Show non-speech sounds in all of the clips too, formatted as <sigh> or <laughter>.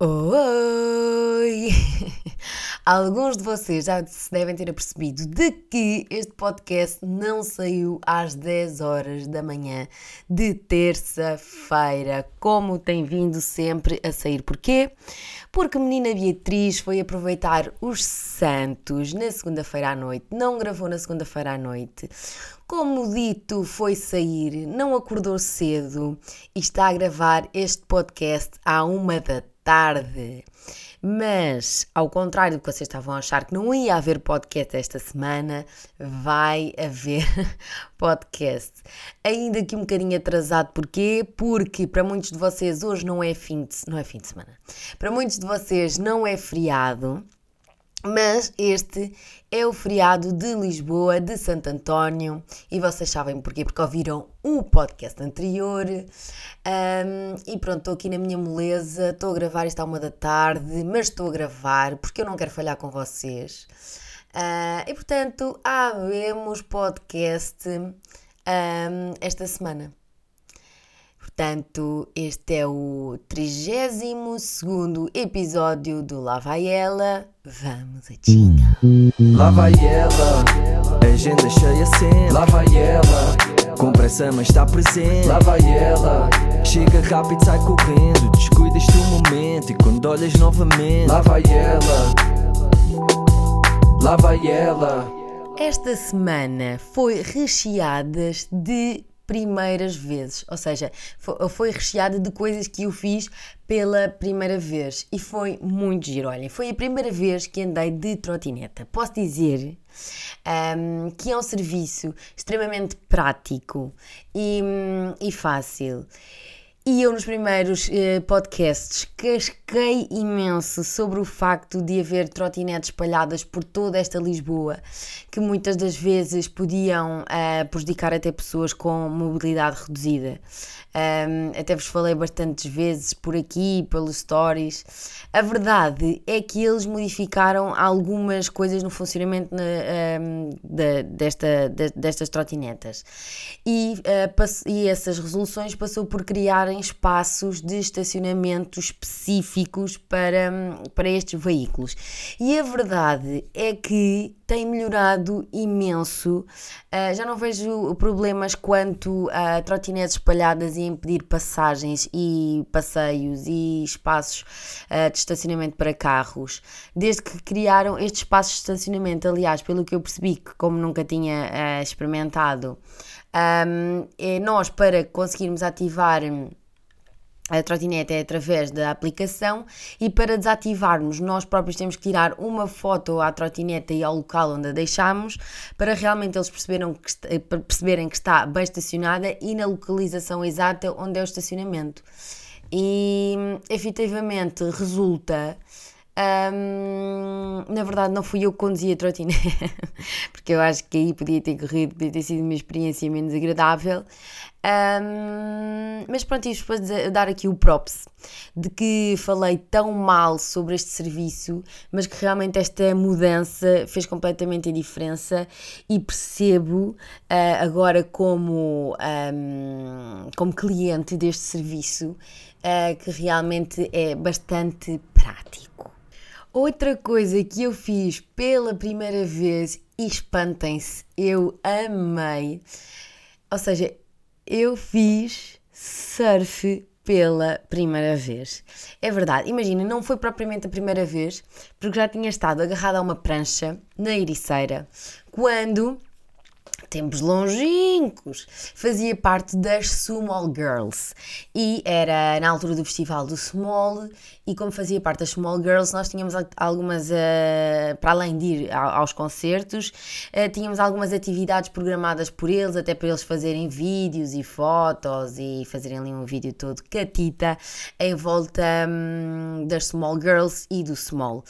Oi! <laughs> Alguns de vocês já se devem ter apercebido de que este podcast não saiu às 10 horas da manhã de terça-feira, como tem vindo sempre a sair. Porquê? Porque a menina Beatriz foi aproveitar os Santos na segunda-feira à noite, não gravou na segunda-feira à noite. Como dito, foi sair, não acordou cedo e está a gravar este podcast à uma da tarde. Mas, ao contrário do que vocês estavam a achar que não ia haver podcast esta semana, vai haver <laughs> podcast. Ainda que um bocadinho atrasado, porquê? Porque para muitos de vocês hoje não é fim de, não é fim de semana. Para muitos de vocês não é feriado. Mas este é o feriado de Lisboa, de Santo António, e vocês sabem porquê? Porque ouviram o podcast anterior. Um, e pronto, estou aqui na minha moleza, estou a gravar à uma da tarde, mas estou a gravar porque eu não quero falhar com vocês. Uh, e portanto, havemos podcast um, esta semana. Portanto, este é o 32 episódio do Lá Vai Ela. Vamos a tinha. Lá vai ela, agenda cheia sempre. Lá vai ela, com pressa mas está presente. Lá vai ela, chega rápido, sai correndo. Descuidas do momento e quando olhas novamente. Lá vai ela, lá vai ela. Esta semana foi recheadas de primeiras vezes, ou seja, foi recheada de coisas que eu fiz pela primeira vez e foi muito giro. Olhem, foi a primeira vez que andei de trotineta. Posso dizer um, que é um serviço extremamente prático e, um, e fácil. E eu, nos primeiros eh, podcasts, casquei imenso sobre o facto de haver trotinetes espalhadas por toda esta Lisboa, que muitas das vezes podiam eh, prejudicar até pessoas com mobilidade reduzida. Um, até vos falei bastantes vezes por aqui, pelos stories. A verdade é que eles modificaram algumas coisas no funcionamento na, um, de, desta, de, destas trotinetas. E, uh, e essas resoluções passou por criarem espaços de estacionamento específicos para, para estes veículos. E a verdade é que tem melhorado imenso. Uh, já não vejo problemas quanto a trotinetes espalhadas e impedir passagens e passeios e espaços uh, de estacionamento para carros. Desde que criaram estes espaços de estacionamento, aliás, pelo que eu percebi, que como nunca tinha uh, experimentado, um, é nós para conseguirmos ativar a trotinete é através da aplicação e para desativarmos nós próprios temos que tirar uma foto à trotinete e ao local onde a deixamos para realmente eles perceberam que está, perceberem que está bem estacionada e na localização exata onde é o estacionamento. E efetivamente resulta um, na verdade, não fui eu que conduzi a trotinete, <laughs> porque eu acho que aí podia ter corrido, podia ter sido uma experiência menos agradável. Um, mas pronto, isto para dar aqui o props de que falei tão mal sobre este serviço, mas que realmente esta mudança fez completamente a diferença e percebo uh, agora como, um, como cliente deste serviço uh, que realmente é bastante prático. Outra coisa que eu fiz pela primeira vez e espantem-se, eu amei. Ou seja, eu fiz surf pela primeira vez. É verdade, imagina, não foi propriamente a primeira vez, porque já tinha estado agarrada a uma prancha na Ericeira quando tempos longínquos, fazia parte das Small Girls e era na altura do festival do Small e como fazia parte das Small Girls nós tínhamos algumas, uh, para além de ir aos concertos, uh, tínhamos algumas atividades programadas por eles, até para eles fazerem vídeos e fotos e fazerem ali um vídeo todo catita em volta um, das Small Girls e do Small.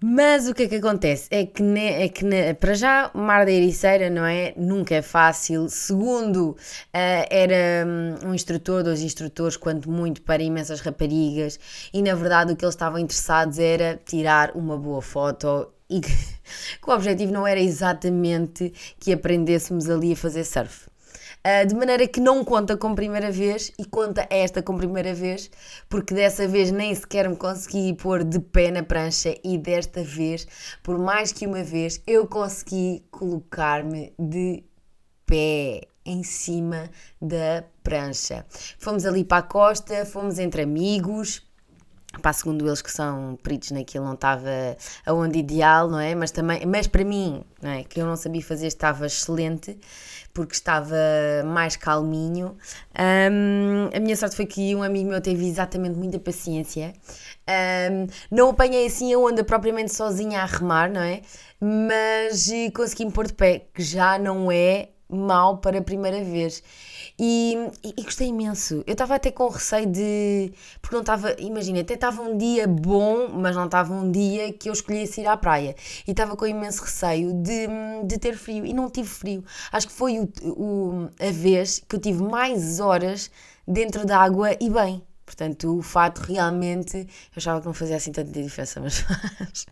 Mas o que é que acontece? É que, ne, é que ne, para já, Mar da Ericeira, não é? Nunca é fácil. Segundo, uh, era um, um instrutor, dois instrutores, quanto muito, para imensas raparigas, e na verdade o que eles estavam interessados era tirar uma boa foto e <laughs> que, que o objetivo não era exatamente que aprendêssemos ali a fazer surf. Uh, de maneira que não conta com primeira vez e conta esta com primeira vez, porque dessa vez nem sequer me consegui pôr de pé na prancha e desta vez, por mais que uma vez, eu consegui colocar-me de pé em cima da prancha. Fomos ali para a costa, fomos entre amigos Pá, segundo eles que são peritos naquilo não estava aonde ideal, não é? Mas também, mas para mim, não é? Que eu não sabia fazer, estava excelente, porque estava mais calminho. Um, a minha sorte foi que um amigo meu teve exatamente muita paciência. Um, não apanhei assim a onda propriamente sozinha a remar, não é? Mas eh, consegui-me pôr de pé, que já não é mal para a primeira vez. E, e, e gostei imenso. Eu estava até com receio de. Porque não estava. Imagina, até estava um dia bom, mas não estava um dia que eu escolhesse ir à praia. E estava com imenso receio de, de ter frio. E não tive frio. Acho que foi o, o, a vez que eu tive mais horas dentro da água e bem. Portanto, o fato realmente, eu achava que não fazia assim tanta diferença, mas <laughs> faz,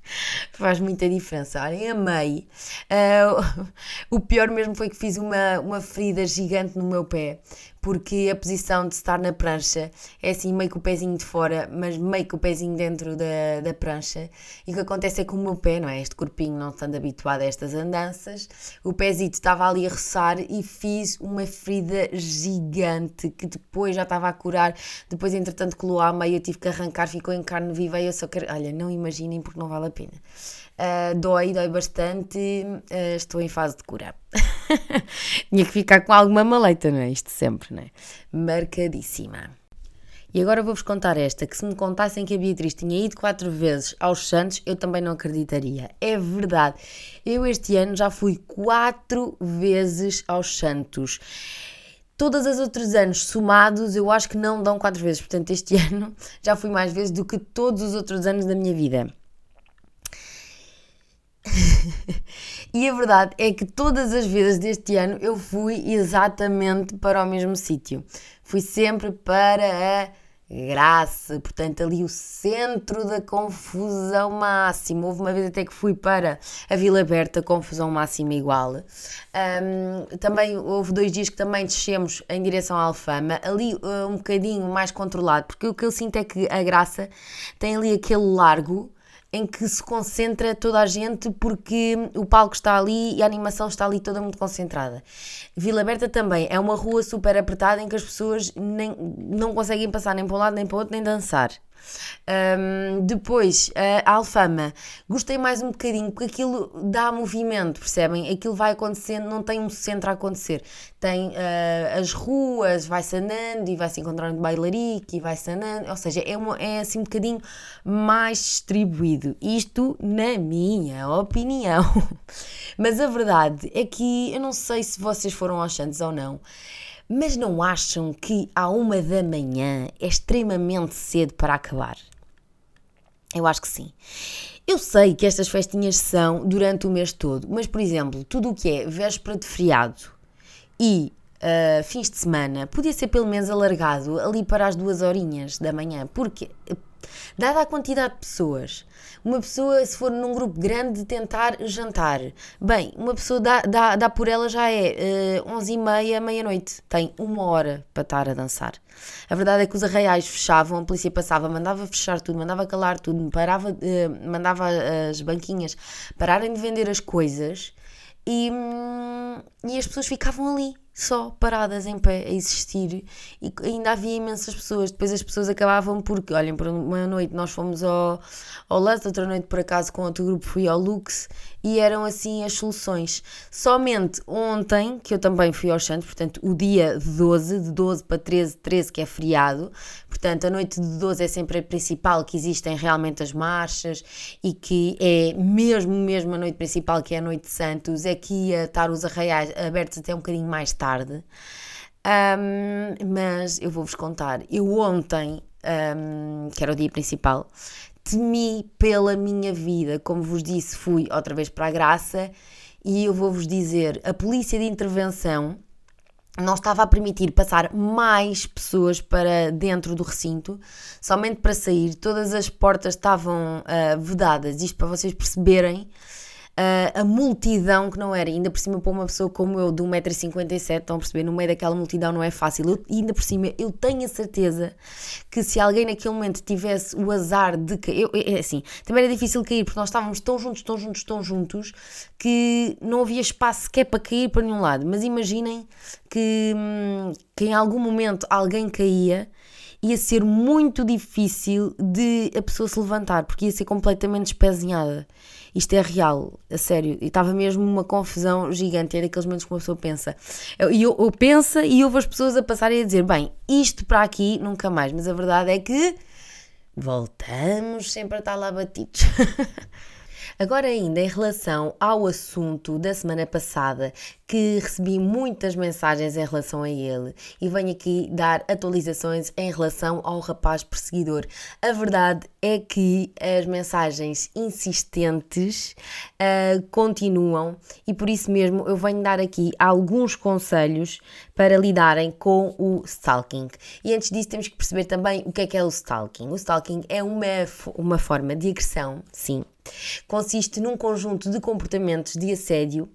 faz muita diferença. Olhem, amei. Uh, <laughs> o pior mesmo foi que fiz uma, uma ferida gigante no meu pé, porque a posição de estar na prancha é assim meio que o pezinho de fora, mas meio que o pezinho dentro da, da prancha. E o que acontece é que o meu pé, não é? Este corpinho não estando habituado a estas andanças, o pezito estava ali a roçar e fiz uma ferida gigante que depois já estava a curar. Depois, entretanto, colou à meia, eu tive que arrancar, ficou em carne viva e eu só quero. Olha, não imaginem porque não vale a pena. Uh, dói, dói bastante, uh, estou em fase de cura. <laughs> Tinha que ficar com alguma maleita, não é? Isto sempre, não é? Marcadíssima. E agora vou-vos contar esta, que se me contassem que a Beatriz tinha ido quatro vezes aos Santos, eu também não acreditaria. É verdade. Eu este ano já fui quatro vezes aos Santos. Todos os outros anos somados, eu acho que não dão quatro vezes. Portanto, este <laughs> ano já fui mais vezes do que todos os outros anos da minha vida. E a verdade é que todas as vezes deste ano eu fui exatamente para o mesmo sítio. Fui sempre para a Graça, portanto, ali o centro da confusão máxima. Houve uma vez até que fui para a Vila Aberta, confusão máxima igual. Um, também houve dois dias que também descemos em direção à Alfama, ali uh, um bocadinho mais controlado, porque o que eu sinto é que a Graça tem ali aquele largo em que se concentra toda a gente porque o palco está ali e a animação está ali toda muito concentrada. Vila Aberta também é uma rua super apertada em que as pessoas nem, não conseguem passar nem para um lado nem para o outro nem dançar. Um, depois, a Alfama, gostei mais um bocadinho porque aquilo dá movimento, percebem? Aquilo vai acontecendo, não tem um centro a acontecer. Tem uh, as ruas, vai-se andando e vai-se encontrando bailarico e vai-se andando, ou seja, é, uma, é assim um bocadinho mais distribuído. Isto na minha opinião. <laughs> Mas a verdade é que eu não sei se vocês foram aos Santos ou não. Mas não acham que à uma da manhã é extremamente cedo para acabar? Eu acho que sim. Eu sei que estas festinhas são durante o mês todo, mas, por exemplo, tudo o que é véspera de feriado e uh, fins de semana podia ser pelo menos alargado ali para as duas horinhas da manhã, porque Dada a quantidade de pessoas, uma pessoa, se for num grupo grande, tentar jantar. Bem, uma pessoa dá, dá, dá por ela já é uh, 11 e meia, meia-noite. Tem uma hora para estar a dançar. A verdade é que os arraiais fechavam, a polícia passava, mandava fechar tudo, mandava calar tudo, parava, uh, mandava as banquinhas pararem de vender as coisas e, hum, e as pessoas ficavam ali só paradas em pé a existir e ainda havia imensas pessoas. Depois as pessoas acabavam porque, olhem, por uma noite nós fomos ao, ao Lance, outra noite por acaso com outro grupo fui ao Lux e eram assim as soluções. Somente ontem, que eu também fui ao Santos, portanto o dia 12, de 12 para 13, 13 que é feriado, portanto a noite de 12 é sempre a principal, que existem realmente as marchas e que é mesmo, mesmo a noite principal, que é a noite de Santos, é que ia estar os arraiais abertos até um bocadinho mais tarde tarde. Um, mas eu vou-vos contar. Eu ontem, um, que era o dia principal, temi pela minha vida. Como vos disse, fui outra vez para a Graça e eu vou-vos dizer: a polícia de intervenção não estava a permitir passar mais pessoas para dentro do recinto, somente para sair. Todas as portas estavam uh, vedadas. Isto para vocês perceberem a, multidão que não era. Ainda por cima, para uma pessoa como eu, de 1,57m, estão a perceber, no meio daquela multidão não é fácil. Eu, ainda por cima, eu tenho a certeza que se alguém naquele momento tivesse o azar de cair. É assim, também era difícil cair, porque nós estávamos tão juntos, tão juntos, tão juntos, que não havia espaço sequer para cair para nenhum lado. Mas imaginem que, hum, que em algum momento alguém caía ia ser muito difícil de a pessoa se levantar, porque ia ser completamente espezinhada. Isto é real, a sério. E estava mesmo uma confusão gigante. É daqueles momentos que uma pessoa pensa. E eu, eu penso e ouvo as pessoas a passarem a dizer: bem, isto para aqui nunca mais. Mas a verdade é que voltamos sempre a estar lá batidos. <laughs> Agora, ainda em relação ao assunto da semana passada, que recebi muitas mensagens em relação a ele e venho aqui dar atualizações em relação ao rapaz perseguidor. A verdade é que as mensagens insistentes uh, continuam e por isso mesmo eu venho dar aqui alguns conselhos para lidarem com o stalking. E antes disso, temos que perceber também o que é que é o stalking. O stalking é uma, uma forma de agressão, sim consiste num conjunto de comportamentos de assédio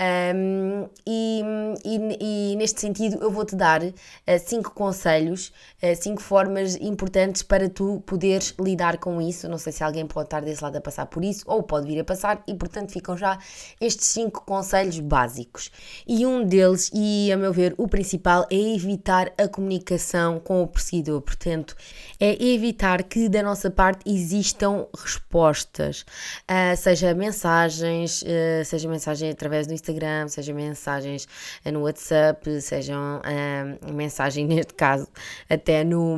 um, e, e, e, neste sentido eu vou-te dar uh, cinco conselhos, uh, cinco formas importantes para tu poderes lidar com isso. Não sei se alguém pode estar desse lado a passar por isso ou pode vir a passar, e portanto ficam já estes cinco conselhos básicos. E um deles, e a meu ver o principal, é evitar a comunicação com o perseguidor. Portanto, é evitar que da nossa parte existam respostas, uh, seja mensagens, seja mensagem através do Instagram Instagram, sejam mensagens eh, no WhatsApp, sejam uh, mensagem, <laughs> neste caso, até no,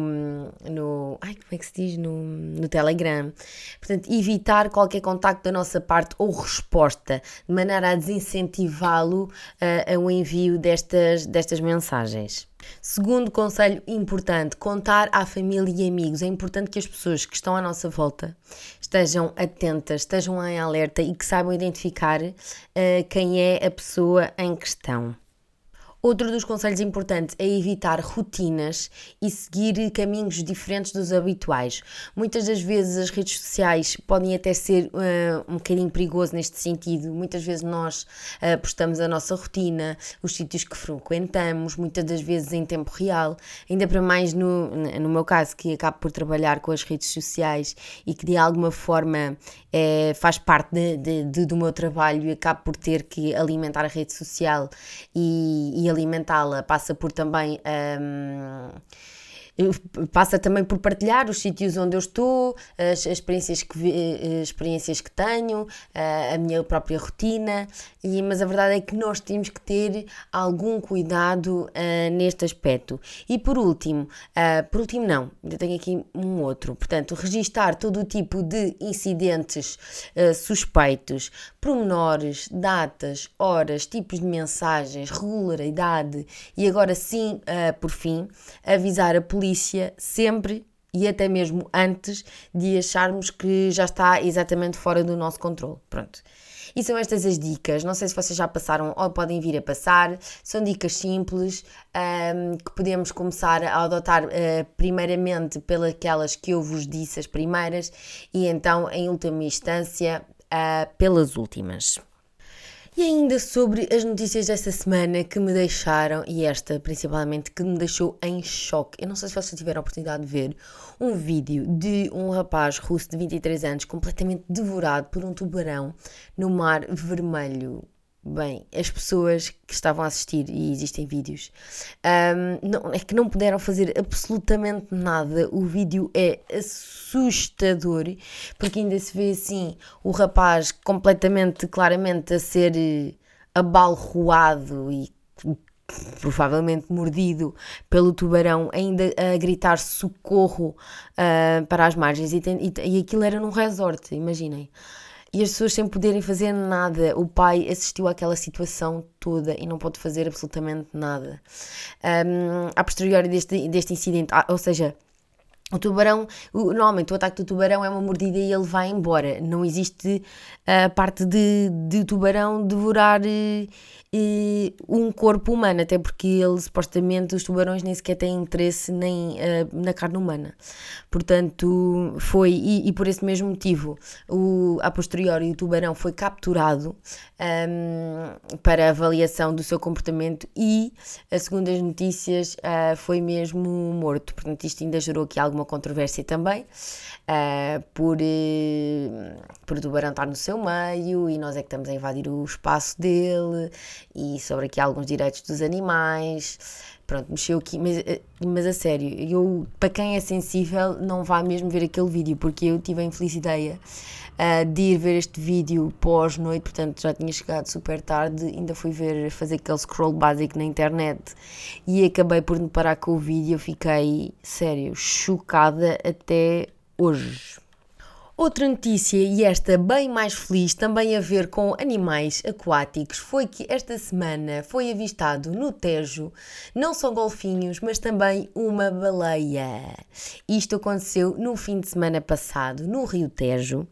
no. Ai, como é que se diz? No, no Telegram. Portanto, evitar qualquer contacto da nossa parte ou resposta, de maneira a desincentivá-lo uh, ao envio destas, destas mensagens. Segundo conselho importante, contar à família e amigos. É importante que as pessoas que estão à nossa volta estejam atentas, estejam em alerta e que saibam identificar uh, quem é a pessoa em questão. Outro dos conselhos importantes é evitar rotinas e seguir caminhos diferentes dos habituais. Muitas das vezes as redes sociais podem até ser uh, um bocadinho perigoso neste sentido. Muitas vezes nós uh, postamos a nossa rotina, os sítios que frequentamos, muitas das vezes em tempo real. Ainda para mais no, no meu caso, que acabo por trabalhar com as redes sociais e que de alguma forma é, faz parte de, de, de, do meu trabalho e acabo por ter que alimentar a rede social e, e alimentá-la passa por também. Um, passa também por partilhar os sítios onde eu estou, as, as experiências, que, as eh, experiências que tenho, a, a minha própria rotina, e, mas a verdade é que nós temos que ter algum cuidado uh, neste aspecto. E por último, uh, por último não, ainda tenho aqui um outro, portanto, registar todo o tipo de incidentes uh, suspeitos, promenores, datas, horas, tipos de mensagens, regularidade e agora sim, por fim, avisar a polícia sempre e até mesmo antes de acharmos que já está exatamente fora do nosso controle. Pronto. E são estas as dicas. Não sei se vocês já passaram ou podem vir a passar. São dicas simples um, que podemos começar a adotar uh, primeiramente pelas que eu vos disse, as primeiras, e então, em última instância, uh, pelas últimas. E ainda sobre as notícias desta semana que me deixaram, e esta principalmente, que me deixou em choque. Eu não sei se vocês tiveram a oportunidade de ver um vídeo de um rapaz russo de 23 anos completamente devorado por um tubarão no mar vermelho. Bem, as pessoas que estavam a assistir, e existem vídeos, um, não, é que não puderam fazer absolutamente nada. O vídeo é assustador, porque ainda se vê assim o rapaz completamente, claramente a ser eh, abalroado e provavelmente mordido pelo tubarão, ainda a gritar socorro uh, para as margens. E, tem, e, e aquilo era num resort, imaginem e as pessoas sem poderem fazer nada. O pai assistiu àquela situação toda e não pode fazer absolutamente nada. Um, a posteriori deste, deste incidente, ou seja, O tubarão, normalmente o ataque do tubarão é uma mordida e ele vai embora. Não existe a parte de, de tubarão devorar eh, eh, um corpo humano, até porque ele supostamente os tubarões nem sequer têm interesse nem uh, na carne humana. Portanto, foi, e, e, por esse mesmo motivo, o, a posteriori o tubarão foi capturado um, ehm, para avaliação do seu comportamento e, segundo as notícias, uh, foi mesmo morto. Portanto, isto ainda gerou aqui alguma controvérsia também, uh, por, por o tubarão estar no seu meio e nós é que estamos a invadir o espaço dele e sobre aqui alguns direitos dos animais. Pronto, mexeu aqui, mas, eh, mas a sério, eu, para quem é sensível, não vai mesmo ver aquele vídeo, porque eu tive a infeliz ideia uh, de ir ver este vídeo pós-noite, portanto já tinha chegado super tarde, ainda fui ver, fazer aquele scroll básico na internet e acabei por me parar com o vídeo. Fiquei, sério, chocada até hoje. Outra notícia, e esta bem mais feliz, também a ver com animais aquáticos, foi que esta semana foi avistado no Tejo não só golfinhos, mas também uma baleia. Isto aconteceu no fim de semana passado, no Rio Tejo.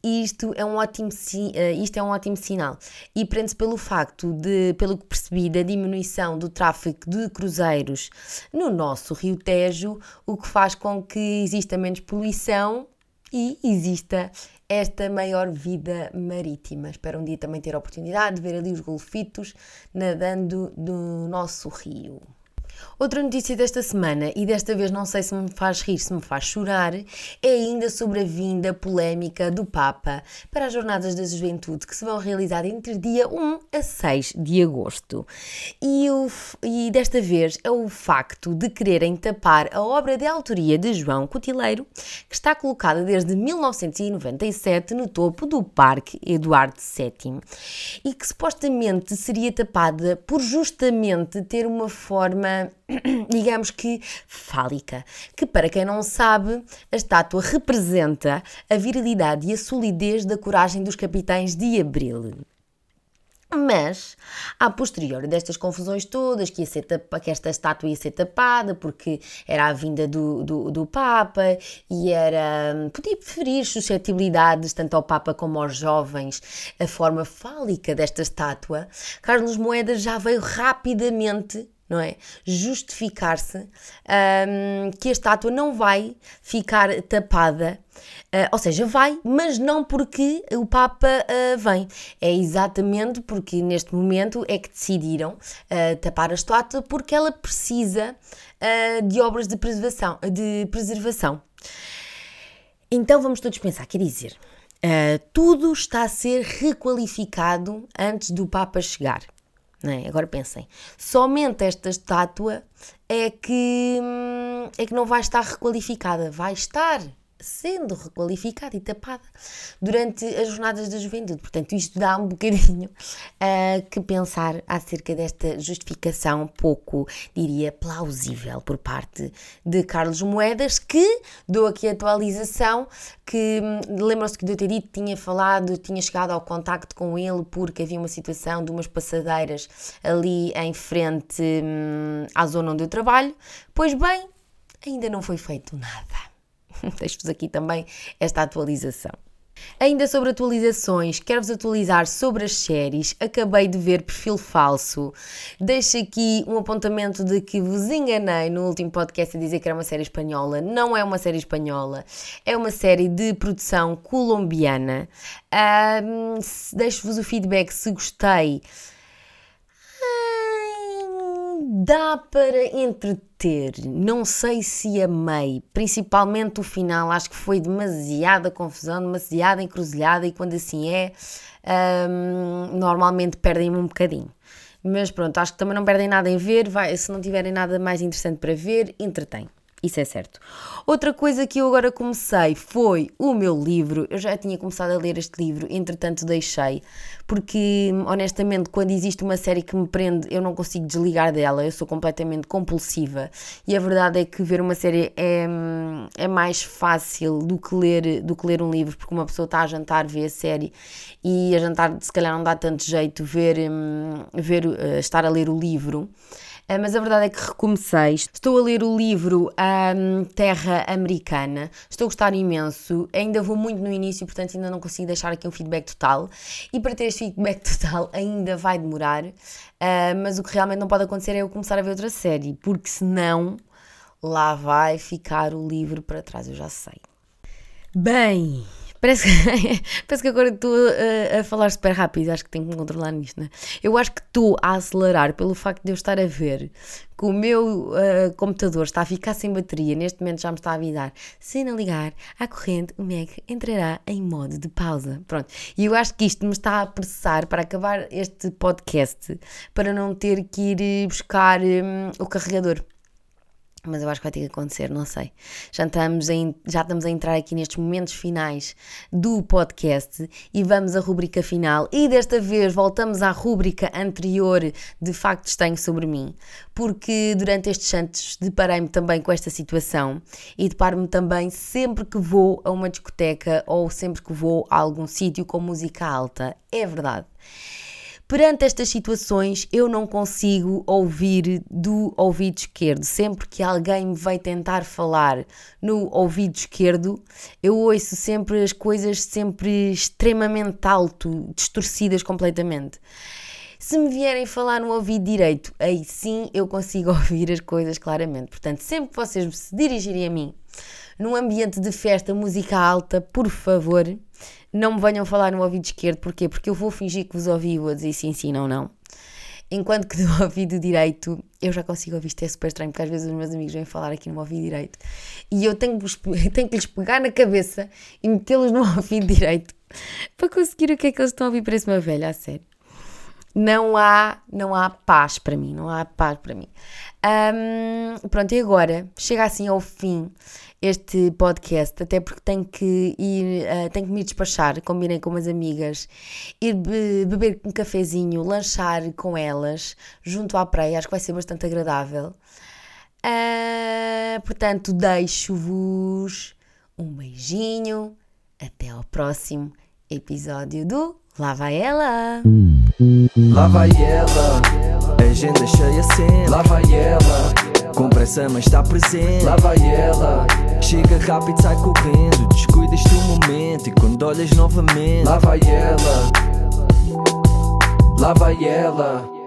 Isto é um ótimo, eh, isto é um ótimo sinal e prende-se pelo facto de, pelo que percebi, da diminuição do tráfego de cruzeiros no nosso Rio Tejo, o que faz com que exista menos poluição e exista esta maior vida marítima. Espero um dia também ter a oportunidade de ver ali os golfitos nadando no nosso rio. Outra notícia desta semana, e desta vez não sei se me faz rir, se me faz chorar, é ainda sobre a vinda polémica do Papa para as Jornadas da Juventude que se vão realizar entre dia 1 a 6 de agosto. E, o, e desta vez é o facto de quererem tapar a obra de autoria de João Cotileiro, que está colocada desde 1997 no topo do Parque Eduardo VII e que supostamente seria tapada por justamente ter uma forma <clears throat> digamos que fálica, que para quem não sabe, a estátua representa a virilidade e a solidez da coragem dos capitães de Abril. Mas, a posteriori destas confusões todas, que, ia ser tapa, que esta estátua ia ser tapada porque era a vinda do, do, do Papa e era. podia preferir suscetibilidades tanto ao Papa como aos jovens, a forma fálica desta estátua, Carlos Moedas já veio rapidamente não é? Justificar-se um, que a estátua não vai ficar tapada, uh, ou seja, vai, mas não porque o Papa uh, vem. É exatamente porque neste momento é que decidiram uh, tapar a estátua porque ela precisa de obras de preservação, de preservação. Então vamos todos pensar, quer dizer, tudo está a ser requalificado antes do Papa chegar. É? Agora pensem, somente esta estátua é que, hum, é que não vai estar requalificada, vai estar sendo requalificada e tapada durante as jornadas da juventude. Portanto, isto dá um bocadinho uh, que pensar acerca desta justificação pouco, diria, plausível por parte de Carlos Moedas, que dou aqui a atualização, que hum, lembram-se que eu ter dito, tinha falado, tinha chegado ao contacto com ele porque havia uma situação de umas passadeiras ali em frente hum, à zona onde eu trabalho. Pois bem, ainda não foi feito nada. <laughs> Deixo-vos aqui também esta atualização. Ainda sobre atualizações, quero-vos atualizar sobre as séries. Acabei de ver Perfil Falso. Deixo aqui um apontamento de que vos enganei no último podcast a dizer que era uma série espanhola. Não é uma série espanhola, é uma série de produção colombiana. Um, Deixo-vos o feedback se gostei dá para entreter. Não sei se amei, principalmente o final. Acho que foi demasiada confusão, demasiada encruzilhada, e quando assim é, um, normalmente perdem-me um bocadinho. Mas pronto, acho que também não perdem nada em ver. Vai, se não tiverem nada mais interessante para ver, entretém. Isso é certo. Outra coisa que eu agora comecei foi o meu livro. Eu já tinha começado a ler este livro, entretanto deixei, porque honestamente, quando existe uma série que me prende, eu não consigo desligar dela, eu sou completamente compulsiva. E a verdade é que ver uma série é, é mais fácil do que, ler, do que ler um livro, porque uma pessoa está a jantar, vê a série e a jantar se calhar não dá tanto jeito ver, hum, ver uh, estar a ler o livro. Uh, mas a verdade é que recomecei. Estou a ler o livro um, Terra Americana. Estou a gostar imenso. Ainda vou muito no início, portanto ainda não consigo deixar aqui um feedback total. E para ter este feedback <laughs> total ainda vai demorar. Uh, mas o que realmente não pode acontecer é eu começar a ver outra série, porque senão lá vai ficar o livro para trás, eu já sei. Bem, Parece que, <laughs> parece que agora estou a, a, falar super rápido, acho que tenho que me controlar nisto, né? Eu acho que estou a acelerar pelo facto de eu estar a ver que o meu uh, computador está a ficar sem bateria, neste momento já me está a avisar. Se não ligar à corrente, o Mac entrará em modo de pausa. Pronto. E eu acho que isto me está a apressar para acabar este podcast, para não ter que ir buscar um, o carregador mas eu acho que vai ter que acontecer, não sei. Já estamos, em, já estamos a entrar aqui nestes momentos finais do podcast e vamos à rubrica final. E desta vez voltamos à rubrica anterior de factos tenho sobre mim, porque durante estes santos deparei-me também com esta situação e deparo-me também sempre que vou a uma discoteca ou sempre que vou a algum sítio com música alta. É verdade. Perante estas situações, eu não consigo ouvir do ouvido esquerdo. Sempre que alguém me vai tentar falar no ouvido esquerdo, eu ouço sempre as coisas sempre extremamente alto, distorcidas completamente. Se me vierem falar no ouvido direito, aí sim eu consigo <laughs> ouvir as coisas claramente. Portanto, sempre que vocês se dirigirem a mim num ambiente de festa, música alta, por favor, não me venham falar no ouvido esquerdo, porquê? Porque eu vou fingir que vos ouvi e vou dizer sim, sim, não, não. Enquanto que do <laughs> ouvido direito, eu já consigo ouvir, isto é super estranho, porque às vezes os meus amigos vêm falar aqui no ouvido direito e eu tenho <laughs> tenho que lhes pegar na cabeça e metê-los no <laughs> ouvido direito para conseguir o que é que eles estão a ouvir. Parece uma velha, a sério. Não há, não há paz para mim, não há paz para mim. Um, pronto, e agora chega assim ao fim este podcast, até porque tenho que ir, uh, tenho que me despachar, combinei com umas amigas, ir be beber um cafezinho, lanchar com elas, junto à praia, acho que vai ser bastante agradável. Uh, portanto, deixo-vos um beijinho, até ao próximo episódio do Lá vai ela! Lá vai ela, agenda cheia sempre. Lá vai ela, com pressa mas está presente. Lá vai ela, chega rápido, sai correndo. Descuidas do momento e quando olhas novamente. Lá vai ela, lá vai ela.